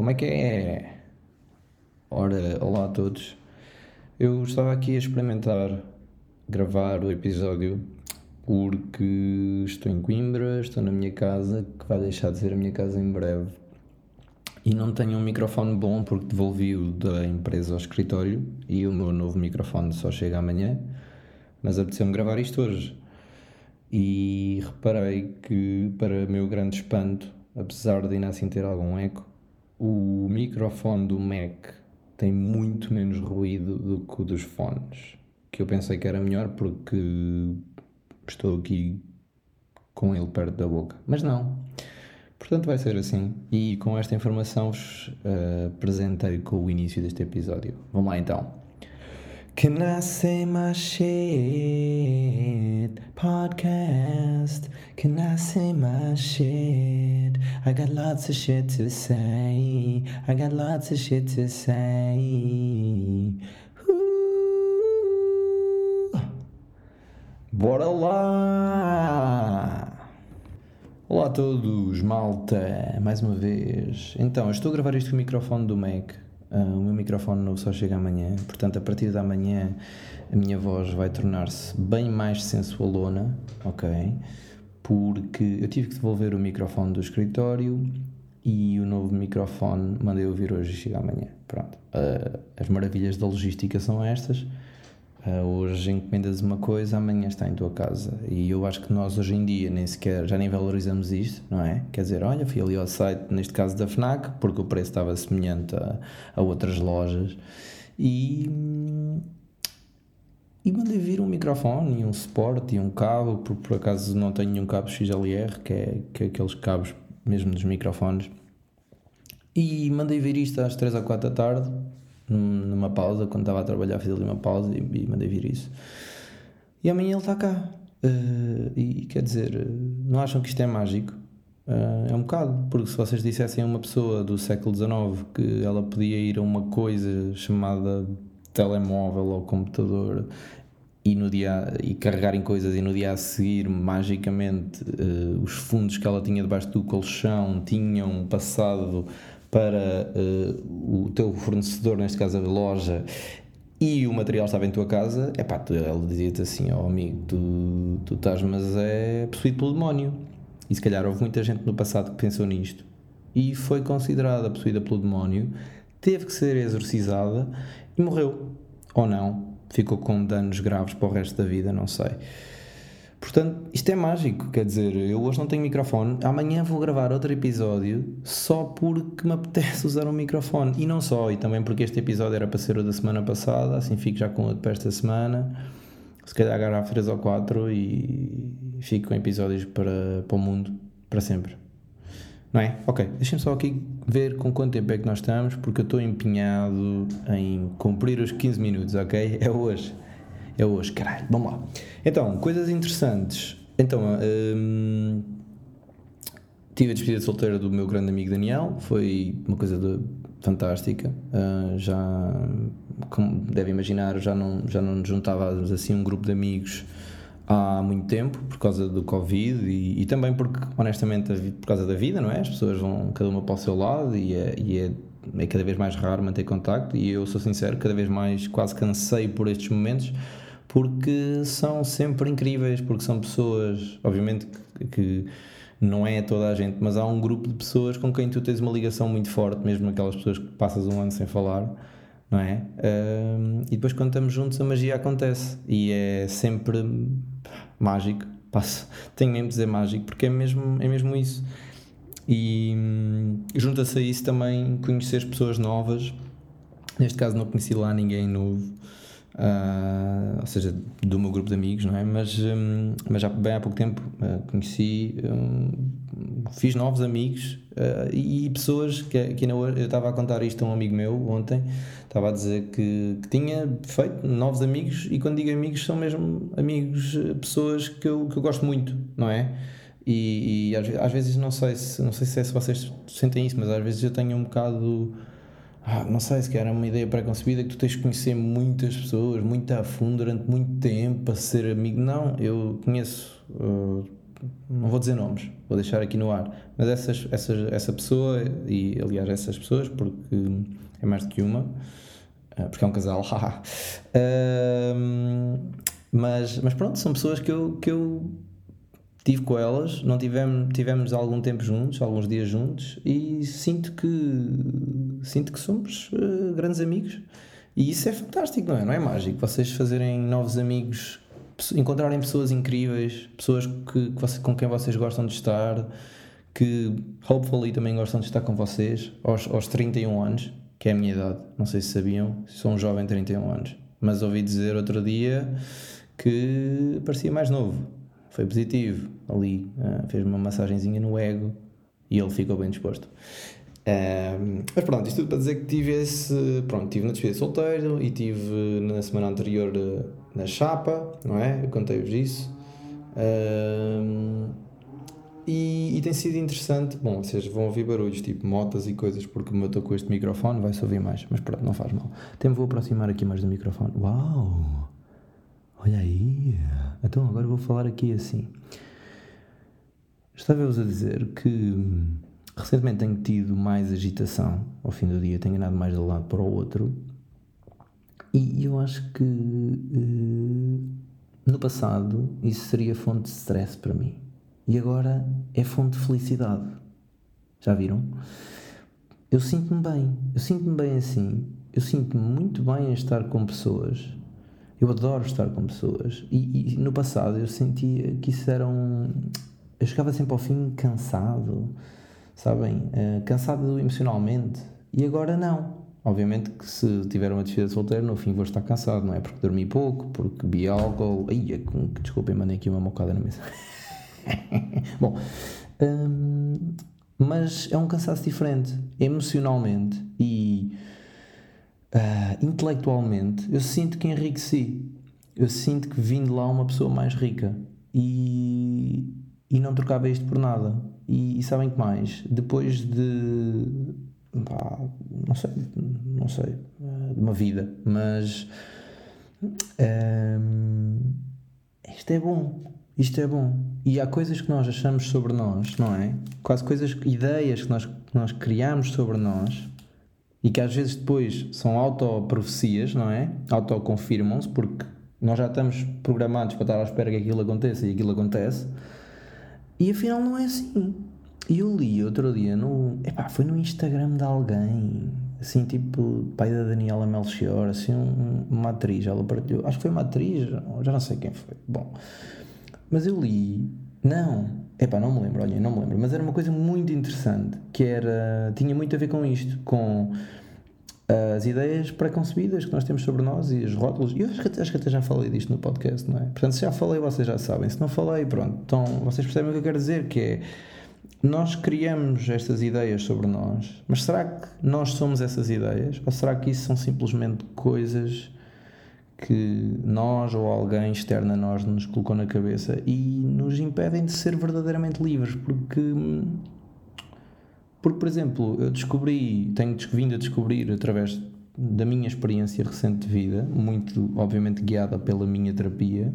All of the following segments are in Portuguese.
como é que é? Ora, olá a todos. Eu estava aqui a experimentar gravar o episódio porque estou em Coimbra, estou na minha casa, que vai deixar de ser a minha casa em breve. E não tenho um microfone bom porque devolvi o da empresa ao escritório e o meu novo microfone só chega amanhã. Mas apeteceu-me gravar isto hoje. E reparei que, para meu grande espanto, apesar de ainda assim ter algum eco, o microfone do Mac tem muito menos ruído do que o dos fones. Que eu pensei que era melhor porque estou aqui com ele perto da boca. Mas não. Portanto, vai ser assim. E com esta informação vos uh, apresentei com o início deste episódio. Vamos lá então. Can I say my shit? Podcast. Can I say my shit? I got lots of shit to say. I got lots of shit to say. Bora lá! Olá a todos, malta, mais uma vez. Então, eu estou a gravar isto com o microfone do Mac Uh, o meu microfone novo só chega amanhã, portanto, a partir da manhã a minha voz vai tornar-se bem mais sensualona, ok? Porque eu tive que devolver o microfone do escritório e o novo microfone mandei ouvir hoje e chega amanhã. Pronto. Uh, as maravilhas da logística são estas. Uh, hoje encomendas uma coisa, amanhã está em tua casa. E eu acho que nós hoje em dia nem sequer, já nem valorizamos isto, não é? Quer dizer, olha, fui ali ao site, neste caso da FNAC, porque o preço estava semelhante a, a outras lojas, e, e mandei vir um microfone, e um suporte, e um cabo, por, por acaso não tenho nenhum cabo XLR, que é, que é aqueles cabos mesmo dos microfones, e mandei vir isto às 3 ou 4 da tarde, numa pausa, quando estava a trabalhar, fiz ali uma pausa e, e mandei vir isso. E amanhã ele está cá. Uh, e quer dizer, não acham que isto é mágico? Uh, é um bocado, porque se vocês dissessem a uma pessoa do século XIX que ela podia ir a uma coisa chamada telemóvel ou computador e no dia e carregarem coisas e no dia a seguir magicamente uh, os fundos que ela tinha debaixo do colchão tinham passado para uh, o teu fornecedor, neste caso a loja, e o material estava em tua casa, é pá, ele dizia-te assim: Ó oh, amigo, tu, tu estás, mas é possuído pelo demónio. E se calhar houve muita gente no passado que pensou nisto e foi considerada possuída pelo demónio, teve que ser exorcizada e morreu. Ou não, ficou com danos graves para o resto da vida, não sei. Portanto, isto é mágico, quer dizer, eu hoje não tenho microfone, amanhã vou gravar outro episódio só porque me apetece usar um microfone. E não só, e também porque este episódio era para ser o da semana passada, assim fico já com outro para esta semana. Se calhar agarrar 3 ou 4 e fico com episódios para, para o mundo, para sempre. Não é? Ok, deixem-me só aqui ver com quanto tempo é que nós estamos, porque eu estou empenhado em cumprir os 15 minutos, ok? É hoje. É hoje, caralho. Vamos lá. Então, coisas interessantes. Então, hum, tive a despedida de solteira do meu grande amigo Daniel. Foi uma coisa de, fantástica. Uh, já, como deve imaginar, já não, já não nos juntávamos assim um grupo de amigos há muito tempo por causa do Covid e, e, também porque, honestamente, por causa da vida, não é? As pessoas vão cada uma para o seu lado e é, e é, é cada vez mais raro manter contacto. E eu sou sincero, cada vez mais quase cansei por estes momentos porque são sempre incríveis, porque são pessoas, obviamente que, não é toda a gente, mas há um grupo de pessoas com quem tu tens uma ligação muito forte, mesmo aquelas pessoas que passas um ano sem falar, não é? Um, e depois quando estamos juntos a magia acontece e é sempre mágico. Passo, tenho mesmo de dizer mágico porque é mesmo, é mesmo isso. E hum, junta-se a isso também conhecer pessoas novas. Neste caso não conheci lá ninguém novo. Uh, ou seja, do meu grupo de amigos, não é? Mas, um, mas já bem há pouco tempo uh, conheci, um, fiz novos amigos uh, e, pessoas que, que eu estava a contar isto a um amigo meu ontem, estava a dizer que, que, tinha feito novos amigos e quando digo amigos são mesmo amigos, pessoas que eu, que eu gosto muito, não é? E, e às, às, vezes não sei se não sei se, é se vocês sentem isso, mas às vezes eu tenho um bocado ah, não sei, se era uma ideia pré-concebida que tu tens de conhecer muitas pessoas, muito a fundo, durante muito tempo, para ser amigo. Não, eu conheço uh, não vou dizer nomes, vou deixar aqui no ar, mas essas, essas, essa pessoa, e aliás essas pessoas, porque é mais do que uma, eh, porque é um casal, uh, mas, mas pronto, são pessoas que eu, que eu tive com elas, não tivemos, tivemos algum tempo juntos, alguns dias juntos, e sinto que sinto que somos uh, grandes amigos. E isso é fantástico, não é? Não é mágico? Vocês fazerem novos amigos, encontrarem pessoas incríveis, pessoas que, que você, com quem vocês gostam de estar, que hopefully também gostam de estar com vocês aos, aos 31 anos, que é a minha idade. Não sei se sabiam, sou um jovem de 31 anos, mas ouvi dizer outro dia que parecia mais novo. Foi positivo ali, uh, fez uma massagenzinha no ego e ele ficou bem disposto. Um, mas pronto, isto tudo para dizer que tive esse. Pronto, tive na despedida solteiro e tive na semana anterior uh, na chapa, não é? Eu contei-vos isso. Um, e, e, tem sido interessante. Bom, vocês vão ouvir barulhos tipo motas e coisas, porque como eu estou com este microfone, vai-se ouvir mais. Mas pronto, não faz mal. Até me vou aproximar aqui mais do microfone. Uau! Olha aí! Então agora vou falar aqui assim. Estava-vos a dizer que recentemente tenho tido mais agitação ao fim do dia, tenho andado mais de um lado para o outro. E eu acho que uh, no passado isso seria fonte de stress para mim. E agora é fonte de felicidade. Já viram? Eu sinto-me bem. Eu sinto-me bem assim. Eu sinto-me muito bem em estar com pessoas eu adoro estar com pessoas. E, e, no passado eu sentia que isso era um. Eu chegava sempre ao fim cansado, sabem? Uh, cansado emocionalmente. E agora não. Obviamente que se tiver uma despedida de solteiro, no fim vou estar cansado, não é? Porque dormi pouco, porque bebi álcool. Ai, é desculpem, mandei aqui uma mocada na mesa. Bom, hum, mas é um cansaço diferente, emocionalmente. E uh, intelectualmente, eu sinto que enriqueci. Eu sinto que vim de lá uma pessoa mais rica. E, e não trocava isto por nada. E, e sabem que mais? Depois de. Pá, não sei, não sei, uh, de uma vida, mas. Isto é bom. Isto é bom. E há coisas que nós achamos sobre nós, não é? Quase coisas, ideias que nós, que nós criamos sobre nós e que às vezes depois são autoprofecias, não é? Autoconfirmam-se, porque nós já estamos programados para estar à espera que aquilo aconteça e aquilo acontece, e afinal não é assim. E eu li outro dia no. Epá, foi no Instagram de alguém, assim, tipo, pai da Daniela Melchior, assim, um, uma atriz, ela partilhou, acho que foi uma atriz, já não sei quem foi. Bom, mas eu li, não, Epá, não me lembro, olha, não me lembro, mas era uma coisa muito interessante, que era, tinha muito a ver com isto, com as ideias preconcebidas que nós temos sobre nós e os rótulos, e eu acho que, acho que até já falei disto no podcast, não é? Portanto, se já falei, vocês já sabem, se não falei, pronto, então vocês percebem o que eu quero dizer, que é, nós criamos estas ideias sobre nós, mas será que nós somos essas ideias? Ou será que isso são simplesmente coisas que nós ou alguém externo a nós nos colocou na cabeça e nos impedem de ser verdadeiramente livres, porque porque por exemplo, eu descobri, tenho vindo a descobrir através da minha experiência recente de vida, muito obviamente guiada pela minha terapia,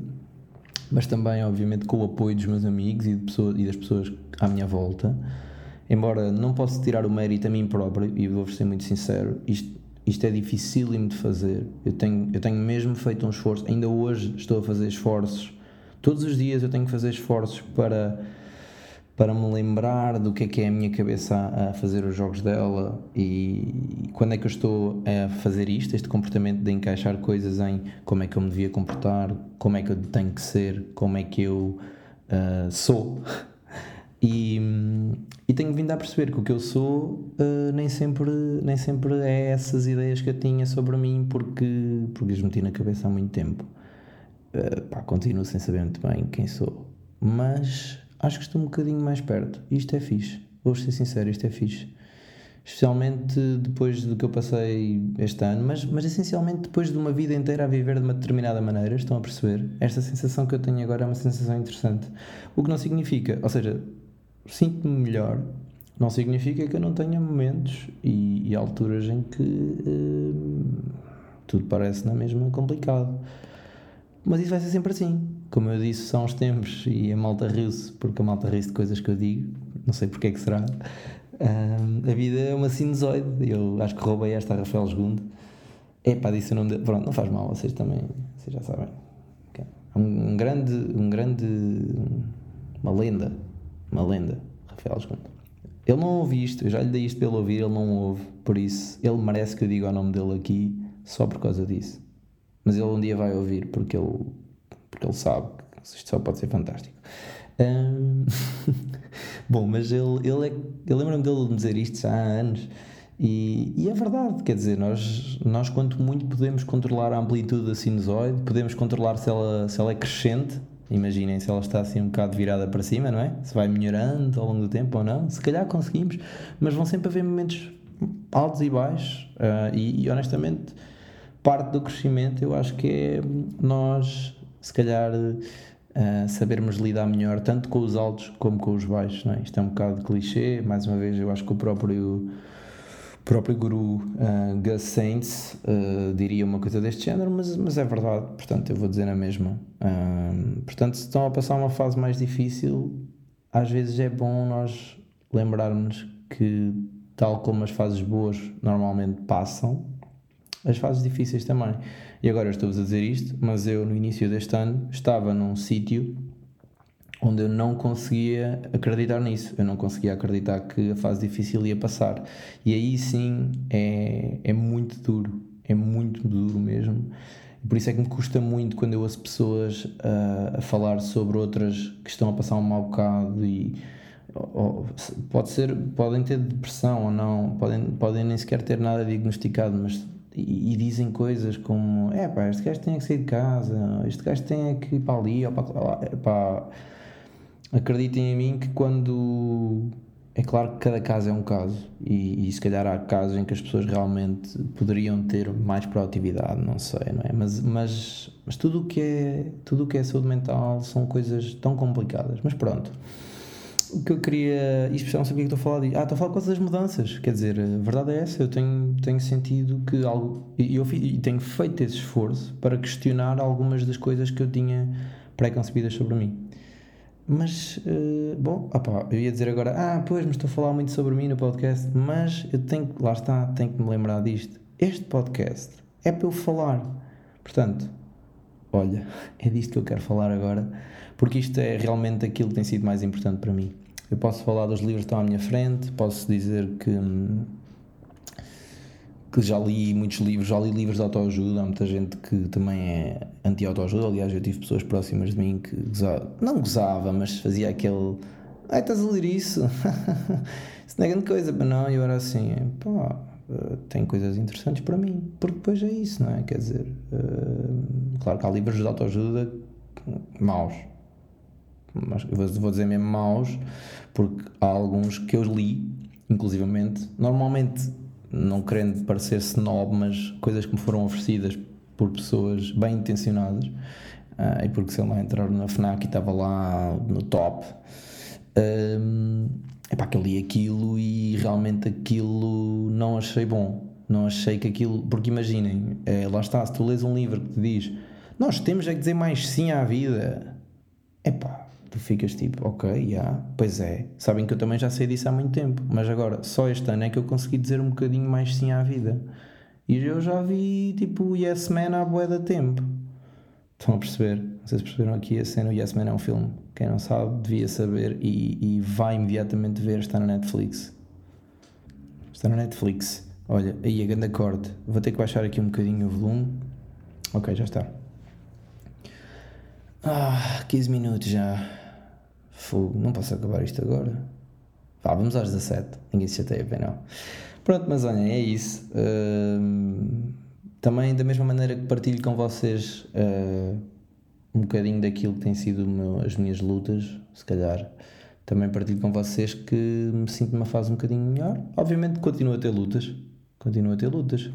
mas também obviamente com o apoio dos meus amigos e, pessoas, e das pessoas à minha volta. Embora não possa tirar o mérito a mim próprio, e vou-vos ser muito sincero, isto isto é dificílimo de fazer. Eu tenho, eu tenho mesmo feito um esforço, ainda hoje estou a fazer esforços. Todos os dias eu tenho que fazer esforços para, para me lembrar do que é que é a minha cabeça a, fazer os jogos dela e, e quando é que eu estou a fazer isto, este comportamento de encaixar coisas em como é que eu me devia comportar, como é que eu tenho que ser, como é que eu uh, sou. E, e tenho vindo a perceber que o que eu sou uh, nem, sempre, nem sempre é essas ideias que eu tinha sobre mim, porque, porque as meti na cabeça há muito tempo. Uh, pá, continuo sem saber muito bem quem sou, mas acho que estou um bocadinho mais perto. Isto é fixe, vou ser sincero, isto é fixe. Especialmente depois do que eu passei este ano, mas, mas essencialmente depois de uma vida inteira a viver de uma determinada maneira, estão a perceber? Esta sensação que eu tenho agora é uma sensação interessante. O que não significa, ou seja, sinto-me melhor, não significa que eu não tenha momentos e, e alturas em que uh, tudo parece na mesma complicado. Mas isso vai ser sempre assim. como eu disse, são os tempos e a malta riu-se, porque a malta riu-se de coisas que eu digo, não sei porque é que será. Uh, a vida é uma sinusoide, eu acho que roubei esta a Rafael Segundo. É pá, disse o nome dele. Pronto, não faz mal, vocês também, vocês já sabem. Um grande, um grande, uma lenda, uma lenda, Rafael Segundo. Ele não ouve isto, eu já lhe dei isto pelo ouvir, ele não ouve, por isso ele merece que eu diga o nome dele aqui só por causa disso. Mas ele um dia vai ouvir porque ele, porque ele sabe que isto só pode ser fantástico. Um... Bom, mas ele, ele é, eu lembro-me dele de dizer isto já há anos e, e, é verdade, quer dizer, nós, nós quanto muito podemos controlar a amplitude da sinusoide, podemos controlar se ela, se ela é crescente Imaginem se ela está assim um bocado virada para cima, não é? Se vai melhorando ao longo do tempo ou não. Se calhar conseguimos, mas vão sempre haver momentos altos e baixos. Uh, e, e, honestamente, parte do crescimento eu acho que é nós, se calhar, uh, sabermos lidar melhor tanto com os altos como com os baixos. Não é? Isto é um bocado clichê. Mais uma vez, eu acho que o próprio próprio guru uh, Gus Saints uh, diria uma coisa deste género, mas, mas é verdade, portanto eu vou dizer a mesma. Uh, portanto, se estão a passar uma fase mais difícil, às vezes é bom nós lembrarmos que, tal como as fases boas normalmente passam, as fases difíceis também. E agora eu estou-vos a dizer isto, mas eu no início deste ano estava num sítio onde eu não conseguia acreditar nisso, eu não conseguia acreditar que a fase difícil ia passar. E aí sim é, é muito duro, é muito duro mesmo. Por isso é que me custa muito quando eu ouço pessoas a, a falar sobre outras que estão a passar um mau bocado e ou, pode ser, podem ter depressão ou não, podem, podem nem sequer ter nada diagnosticado, mas e, e, dizem coisas como é pá, este gajo tem que sair de casa, este gajo tem que ir para ali ou para lá. Pá, acreditem em mim que quando. É claro que cada caso é um caso, e, e, se calhar há casos em que as pessoas realmente poderiam ter mais proatividade, não sei, não é? Mas, mas, mas tudo o que é tudo o que é saúde mental são coisas tão complicadas. Mas pronto, o que eu queria, e especialmente sabia que estou a falar de, ah, estou a falar com das mudanças, quer dizer, a verdade é essa, eu tenho, tenho sentido que algo, e eu, tenho feito esse esforço para questionar algumas das coisas que eu tinha pré-concebidas sobre mim. Mas, uh, bom, opa, eu ia dizer agora, ah, pois, mas estou a falar muito sobre mim no podcast, mas eu tenho que, lá está, tenho que me lembrar disto. Este podcast é para eu falar. Portanto, olha, é disto que eu quero falar agora, porque isto é realmente aquilo que tem sido mais importante para mim. Eu posso falar dos livros que estão à minha frente, posso dizer que. Hum, que já li muitos livros, já li livros de autoajuda, há muita gente que também é anti-autoajuda, aliás eu tive pessoas próximas de mim que gozava, não gozava, mas fazia aquele ai estás a ler isso, isso não é grande coisa, mas não, eu era assim, pá, eh, tem coisas interessantes para mim, porque depois é isso, não é? Quer dizer, uh, claro que há livros de autoajuda maus, mas vou dizer mesmo maus, porque há alguns que eu li, inclusivamente, normalmente não querendo parecer snob, mas coisas que me foram oferecidas por pessoas bem intencionadas, uh, e porque se ele não entrar na FNAC e estava lá no top, um, epá, que eu li aquilo e realmente aquilo não achei bom. Não achei que aquilo. Porque imaginem, é, lá está, se tu lês um livro que te diz nós temos é que dizer mais sim à vida, epá, tu ficas tipo, ok, já, yeah, pois é. Sabem que eu também já sei disso há muito tempo, mas agora, só este ano é que eu consegui dizer um bocadinho mais sim à vida. E eu já vi tipo Yes Man há bué da tempo. Estão a perceber? Vocês perceberam aqui a cena? O Yes Man é um filme. Quem não sabe devia saber e, e vai imediatamente ver. Está na Netflix. Está na Netflix. Olha, aí a grande corte. Vou ter que baixar aqui um bocadinho o volume. Ok, já está. Ah, 15 minutos já. Fogo, não posso acabar isto agora. Vá, vamos às 17. Ninguém se chateia bem, não. Pronto, mas olhem, é isso. Uh, também, da mesma maneira que partilho com vocês uh, um bocadinho daquilo que tem sido meu, as minhas lutas, se calhar, também partilho com vocês que me sinto numa fase um bocadinho melhor. Obviamente, continuo a ter lutas. Continuo a ter lutas.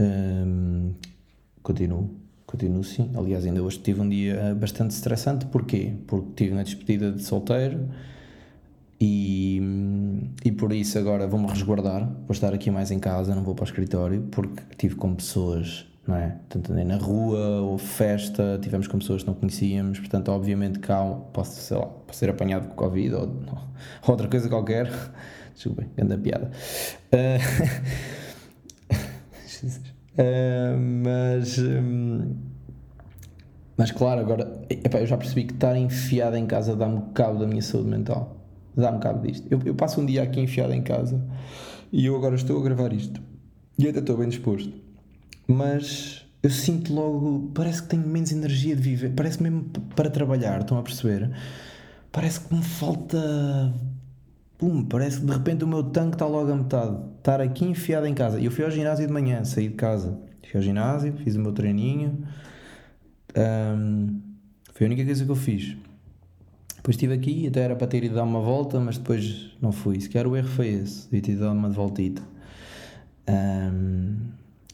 Um, continuo. Continuo sim. Aliás, ainda hoje tive um dia bastante estressante. Porquê? Porque estive na despedida de solteiro e, e por isso agora vou-me resguardar. Vou estar aqui mais em casa, não vou para o escritório, porque tive com pessoas não é? Andei na rua, ou festa, tivemos com pessoas que não conhecíamos, portanto, obviamente cá posso, sei lá, posso ser apanhado com Covid ou, ou outra coisa qualquer. Desculpem, grande piada. Uh, mas. Um, mas claro, agora epá, eu já percebi que estar enfiado em casa dá-me cabo da minha saúde mental. Dá-me cabo disto. Eu, eu passo um dia aqui enfiado em casa e eu agora estou a gravar isto. E ainda estou bem disposto. Mas eu sinto logo, parece que tenho menos energia de viver, parece mesmo para trabalhar, estão a perceber? Parece que me falta. Pum, parece que de repente o meu tanque está logo a metade. Estar aqui enfiado em casa. E eu fui ao ginásio de manhã, saí de casa. Fui ao ginásio, fiz o meu treininho. Um, foi a única coisa que eu fiz. Depois estive aqui, até era para ter ido dar uma volta, mas depois não fui. Se calhar o erro foi esse, devia ter dado uma voltita. Um,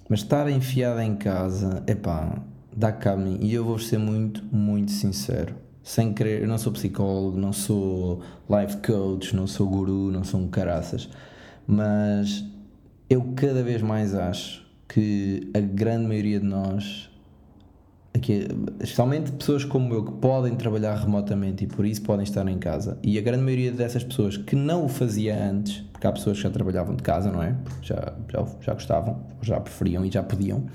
mas estar enfiado em casa, epá, dá cabo mim. E eu vou ser muito, muito sincero. Sem querer, eu não sou psicólogo, não sou life coach, não sou guru, não sou um caraças. Mas eu cada vez mais acho que a grande maioria de nós aqui, especialmente pessoas como eu que podem trabalhar remotamente e por isso podem estar em casa. E a grande maioria dessas pessoas que não o fazia antes, porque há pessoas que já trabalhavam de casa, não é? Já, já, já gostavam, já preferiam e já podiam.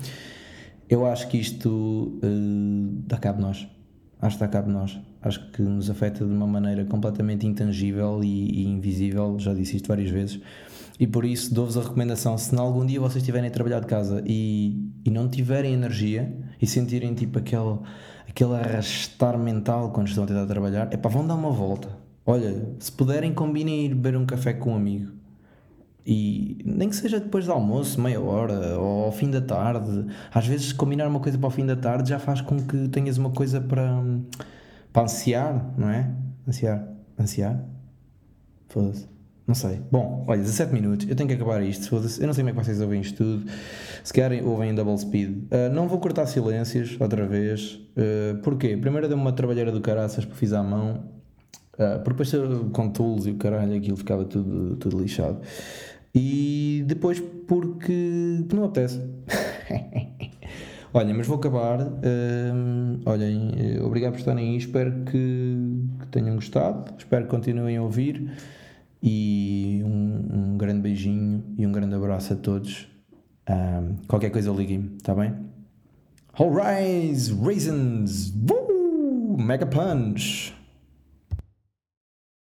Eu acho que isto uh, dá cabo de nós. Acho que de nós. Acho que nos afeta de uma maneira completamente intangível e, e invisível. Já disse isto várias vezes. E por isso dou-vos a recomendação: se algum dia vocês estiverem a trabalhar de casa e, e não tiverem energia, e sentirem tipo aquele, aquele arrastar mental quando estão a tentar trabalhar, é pá, vão dar uma volta. Olha, se puderem, combinem ir beber um café com um amigo. E nem que seja depois do almoço, meia hora, ou ao fim da tarde. Às vezes, combinar uma coisa para o fim da tarde já faz com que tenhas uma coisa para, para ansiar, não é? Ansiar. Ansiar? Foda-se. Não sei. Bom, olha, 17 minutos. Eu tenho que acabar isto. Eu não sei como é que vocês ouvem isto tudo. Se querem, ouvem em double speed. Uh, não vou cortar silêncios outra vez. Uh, porquê? Primeiro deu-me uma trabalheira do caraças porque fiz à mão. Uh, porque depois com tools e o caralho aquilo ficava tudo, tudo lixado. E depois porque não apetece. Olha, mas vou acabar. Uh, olhem, obrigado por estarem aí. Espero que, que tenham gostado. Espero que continuem a ouvir. E um, um grande beijinho e um grande abraço a todos. Um, qualquer coisa liguem-me, está bem? All rise, raisins, woo, mega punch.